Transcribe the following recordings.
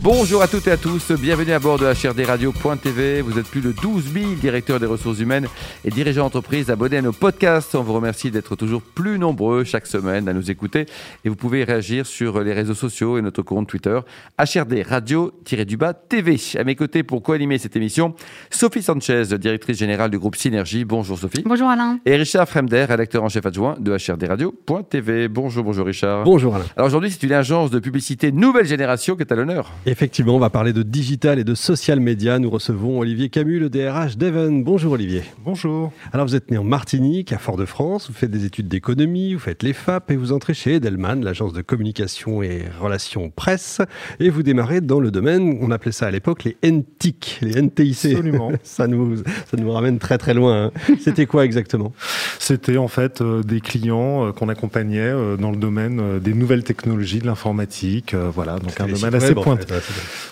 Bonjour à toutes et à tous, bienvenue à bord de HRDRadio.tv. Vous êtes plus de 12 000 directeurs des ressources humaines et dirigeants d'entreprise abonnés à nos podcasts. On vous remercie d'être toujours plus nombreux chaque semaine à nous écouter et vous pouvez réagir sur les réseaux sociaux et notre compte Twitter HRD Radio-du-bas TV. À mes côtés pour co-animer cette émission, Sophie Sanchez, directrice générale du groupe Synergie. Bonjour Sophie. Bonjour Alain. Et Richard Fremder, rédacteur en chef adjoint de HRDRadio.tv. Bonjour, bonjour Richard. Bonjour Alain. Alors aujourd'hui, c'est une agence de publicité nouvelle génération qui est à l'honneur. Effectivement, on va parler de digital et de social media. Nous recevons Olivier Camus, le DRH d'Even. Bonjour Olivier. Bonjour. Alors vous êtes né en Martinique, à Fort-de-France, vous faites des études d'économie, vous faites les FAP et vous entrez chez Edelman, l'agence de communication et relations presse, et vous démarrez dans le domaine, on appelait ça à l'époque les NTIC, les NTIC. Absolument. ça, nous, ça nous ramène très très loin. hein. C'était quoi exactement? C'était en fait euh, des clients euh, qu'on accompagnait euh, dans le domaine des nouvelles technologies, de l'informatique, voilà, donc un domaine assez web, en pointu. fait, ouais, c'est ça.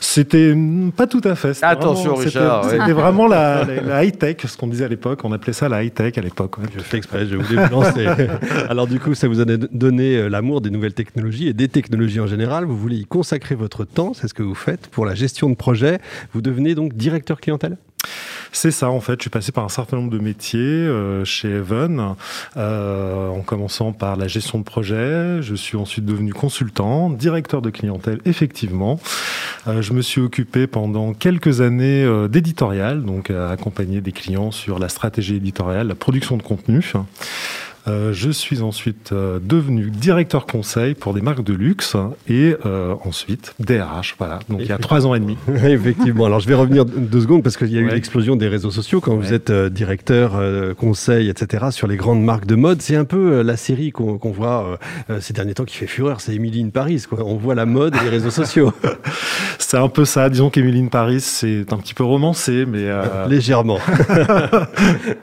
C'était pas tout à fait. c'était Attention, vraiment- c'était- Richard, ouais. C'était vraiment la, la- la high-tech, ce qu'on disait à l'époque. On appelait ça la high-tech à l'époque. ouais. Je fais exprès, je voulais vous lancer. Alors du coup, ça vous a donné euh, l'amour des nouvelles technologies et des technologies en général. Vous voulez y consacrer votre temps, c'est ce que vous faites pour la gestion de projet. Vous devenez donc directeur clientèle? C'est ça, en fait. Je suis passé par un certain nombre de métiers euh, chez Even, euh, en commençant par la gestion de projet. Je suis ensuite devenu consultant, directeur de clientèle, effectivement. Euh, je me suis occupé pendant quelques années d'éditorial, donc à accompagner des clients sur la stratégie éditoriale, la production de contenu. Euh, je suis ensuite euh, devenu directeur conseil pour des marques de luxe et euh, ensuite DRH. Voilà, donc il y a trois ans et demi. Effectivement. Alors je vais revenir deux secondes parce qu'il y a eu Ouais. l'explosion des réseaux sociaux quand vous êtes directeur conseil, etc. sur les grandes marques de mode. C'est un peu la série qu'on voit ces derniers temps qui fait fureur. C'est Emily in Paris. Quoi. On voit la mode et les réseaux sociaux C'est un peu ça. Disons qu'Emeline Paris, c'est un petit peu romancé, mais légèrement.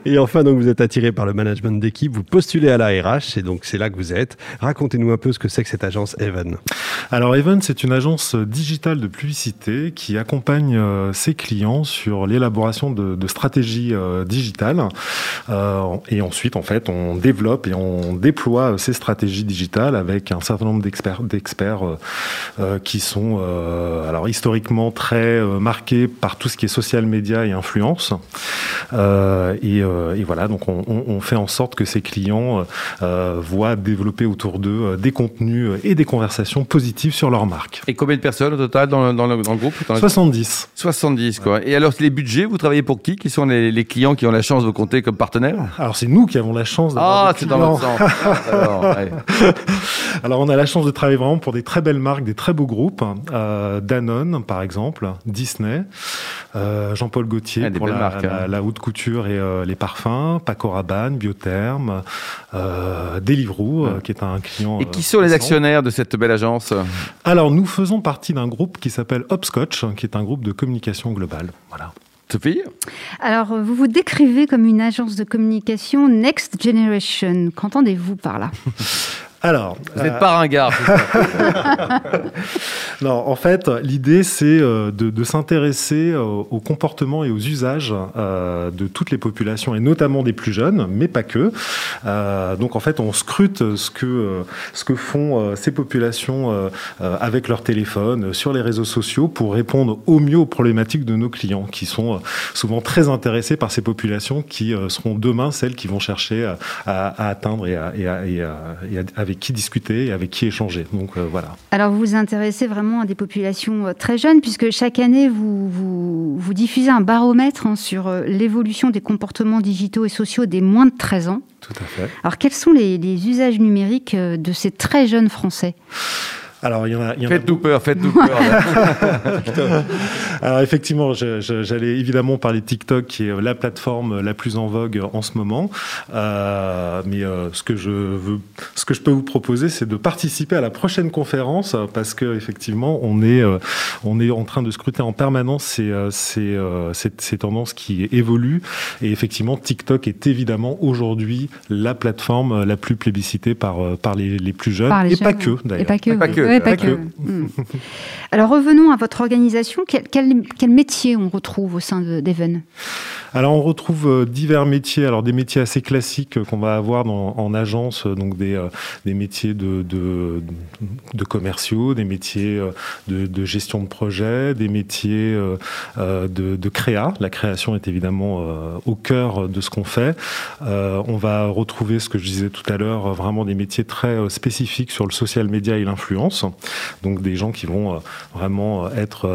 et enfin, donc vous êtes attiré par le management d'équipe. Vous postulez à la RH et donc c'est là que vous êtes. Racontez-nous un peu ce que c'est que cette agence Even. alors Even, c'est une agence digitale de publicité qui accompagne euh, ses clients sur l'élaboration de, stratégies euh, digitales. Euh, et ensuite, en fait, on développe et on déploie ces stratégies digitales avec un certain nombre d'experts, d'experts qui sont, alors historiquement très marqués par tout ce qui est social media et influence. Et, voilà, donc on, on- on fait en sorte que ces clients euh, voient développer autour d'eux euh, des contenus euh, et des conversations positives sur leur marque. Et combien de personnes au total dans le, dans le- dans le groupe dans la- 70. 70 quoi. Et alors les budgets, vous travaillez pour qui? Qui sont les, les clients qui ont la chance de vous compter comme partenaires? Alors c'est nous qui avons la chance Ah, c'est dans l'autre sens. Alors, ouais. Alors on a la chance de travailler vraiment pour des très belles marques, des très beaux groupes. Euh, Danone par exemple, Disney, euh, Jean-Paul Gaultier Ah, pour la, marques, hein. la- la haute couture et euh, les parfums, Paco Rabanne, Biotherm, euh, Deliveroo euh, qui est un client. Et euh, qui sont les actionnaires de cette belle agence? Alors nous faisons partie d'un groupe qui s'appelle Hopscotch, qui est un groupe de communication globale. Voilà. Sophie? Alors, euh, vous vous décrivez comme une agence de communication Next Generation. Qu'entendez-vous par là? Alors, Vous euh, n'êtes pas ringard. Non, en fait, l'idée, c'est euh, de, de s'intéresser euh, aux comportements et aux usages euh, de toutes les populations, et notamment des plus jeunes, mais pas que. Euh, donc, en fait, on scrute ce que, euh, ce que font euh, ces populations euh, euh, avec leur téléphone, euh, sur les réseaux sociaux, pour répondre au mieux aux problématiques de nos clients, qui sont euh, souvent très intéressés par ces populations qui euh, seront demain celles qui vont chercher à atteindre et, à- et à- et à- et à- avec qui discuter et avec qui échanger. Donc, euh, voilà. Alors, vous vous intéressez vraiment à des populations euh, très jeunes, puisque chaque année, vous, vous, vous diffusez un baromètre hein, sur euh, l'évolution des comportements digitaux et sociaux des moins de 13 ans. Tout à fait. Alors, quels sont les, les usages numériques de ces très jeunes Français? Alors, il y en a, il y en a Faites-nous peur, faites-nous peur. Alors effectivement, je- je- j'allais évidemment parler de TikTok, qui est la plateforme la plus en vogue en ce moment. Euh, mais euh, ce que je veux, ce que je peux vous proposer, c'est de participer à la prochaine conférence, parce que effectivement, on est, euh, on est en train de scruter en permanence ces, euh, ces, euh, ces, ces tendances qui évoluent. Et effectivement, TikTok est évidemment aujourd'hui la plateforme la plus plébiscitée par, par les, les plus jeunes, Par les et pas que d'ailleurs. Et pas que. Pas que, oui. Pas, que. Hmm. Alors revenons à votre organisation. Quel, quel, métier on retrouve au sein d'Even? Alors on retrouve euh, divers métiers, alors des métiers assez classiques qu'on va avoir en agence, donc des, des métiers de, de, de, commerciaux, des métiers de, de, gestion de projet, des métiers de, de créa. La création est évidemment au cœur de ce qu'on fait. on va retrouver ce que je disais tout à l'heure, vraiment des métiers très spécifiques sur le social media et l'influence. Donc des gens qui vont vraiment être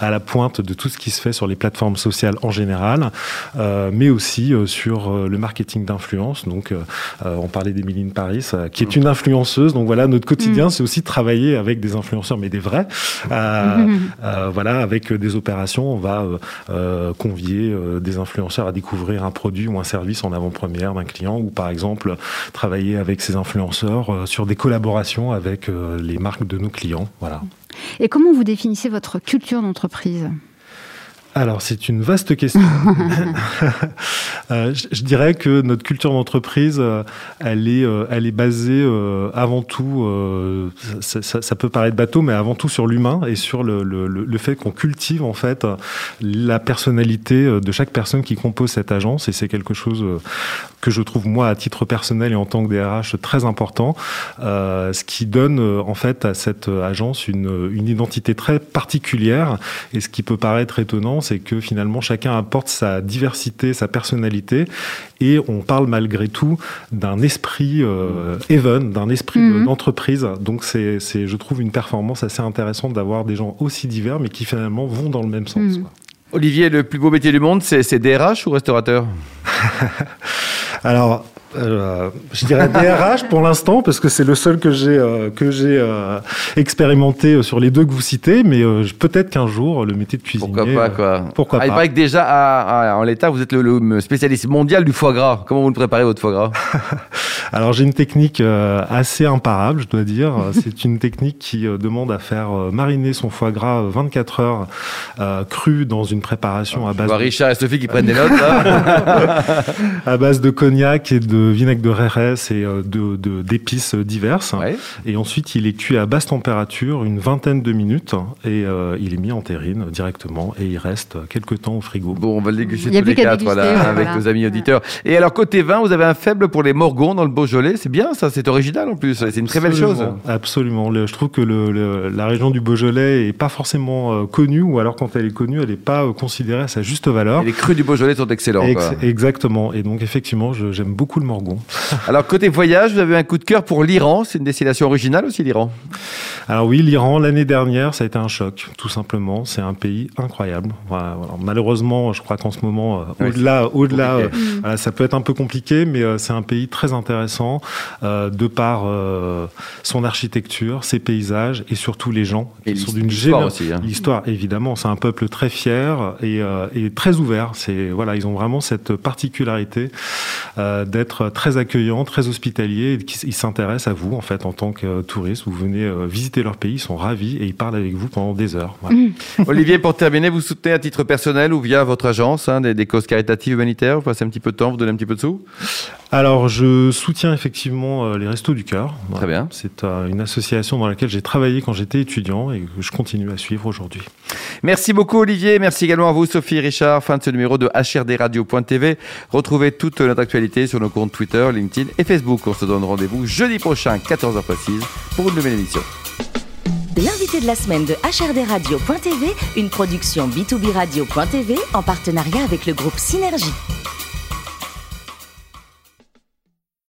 à la pointe de tout ce qui se fait sur les plateformes sociales en général, euh, mais aussi euh, sur euh, le marketing d'influence. Donc, on parlait d'Emilie Paris, qui est une influenceuse. Donc voilà, notre quotidien, mm. c'est aussi travailler avec des influenceurs, mais des vrais. voilà, avec des opérations, on va convier des influenceurs à découvrir un produit ou un service en avant-première d'un client, ou par exemple travailler avec ces influenceurs sur des collaborations avec les marques de nos clients. Voilà. Et comment vous définissez votre culture d'entreprise? Alors, c'est une vaste question. euh, je, dirais que notre culture d'entreprise, euh, elle, est, euh, elle est basée avant tout, ça, ça, ça, peut paraître bateau, mais avant tout sur l'humain et sur le, le, le fait qu'on cultive en fait la personnalité de chaque personne qui compose cette agence. Et c'est quelque chose que je trouve, moi, à titre personnel et en tant que DRH, très important. ce qui donne en fait à cette agence une, une identité très particulière et ce qui peut paraître étonnant c'est que finalement chacun apporte sa diversité, sa personnalité, et on parle malgré tout d'un esprit euh, even, d'un esprit mhm. d'entreprise. Donc c'est, je trouve, une performance assez intéressante d'avoir des gens aussi divers, mais qui finalement vont dans le même sens. Mhm. Olivier, le plus beau métier du monde, c'est DRH ou restaurateur? Alors, euh, je dirais DRH pour l'instant parce que c'est le seul que j'ai euh, que j'ai euh, expérimenté sur les deux que vous citez, mais peut-être qu'un jour le métier de cuisinier. Pourquoi pas quoi Pourquoi ah, pas Il paraît que déjà en l'état vous êtes le, spécialiste mondial du foie gras. Comment vous le préparez votre foie gras? Alors j'ai une technique assez imparable, je dois dire. c'est une technique qui demande à faire mariner son foie gras 24 heures cru dans une préparation à base. de... Richard et Sophie qui prennent des notes. à base de cognac et de vinaigre de rérès et euh, de, d'épices diverses. Et ensuite, il est cuit à basse température une vingtaine de minutes et euh, il est mis en terrine directement et il reste quelques temps au frigo. Bon, on va le déguster tous les quatre, voilà, avec nos amis auditeurs. Et alors, côté vin, vous avez un faible pour les morgons dans le Beaujolais. C'est bien, ça, c'est original en plus. C'est une très belle chose. Absolument. je trouve que le, la région du Beaujolais est pas forcément euh, connue, ou alors quand elle est connue, elle n'est pas considérée à sa juste valeur. les crus du Beaujolais sont excellents. exactement. Et donc, effectivement, j'aime beaucoup le Morgon. Alors, côté voyage, vous avez un coup de cœur pour l'Iran. C'est une destination originale aussi, l'Iran Alors oui, l'Iran, l'année dernière, ça a été un choc, tout simplement. C'est un pays incroyable. Voilà, Malheureusement, je crois qu'en ce moment, euh, au-delà, au-delà, euh, ça peut être un peu compliqué, mais euh, c'est un pays très intéressant de par son architecture, ses paysages et surtout les gens. Et sont d'une l'histoire aussi. Hein. L'histoire, évidemment. C'est un peuple très fier et, et très ouvert. C'est voilà, ils ont vraiment cette particularité d'être très accueillants, très hospitaliers, et ils s'intéressent à vous en fait en tant que touriste. Vous venez euh, visiter leur pays, ils sont ravis et ils parlent avec vous pendant des heures. Mm. Olivier, pour terminer, vous soutenez à titre personnel ou via votre agence hein, des, causes caritatives humanitaires? Vous passez un petit peu de temps, vous donnez un petit peu de sous? Alors, je soutiens effectivement euh, les Restos du Cœur. Très bien. C'est euh, une association dans laquelle j'ai travaillé quand j'étais étudiant et que je continue à suivre aujourd'hui. Merci beaucoup Olivier, merci également à vous Sophie Richard. Fin de ce numéro de HRDRadio.tv. Retrouvez toute notre actualité sur nos comptes Twitter, LinkedIn et Facebook. On se donne rendez-vous jeudi prochain, 14h précise, pour une nouvelle émission. L'invité de la semaine de HRDRadio.tv, une production B2B Radio.tv en partenariat avec le groupe Synergie.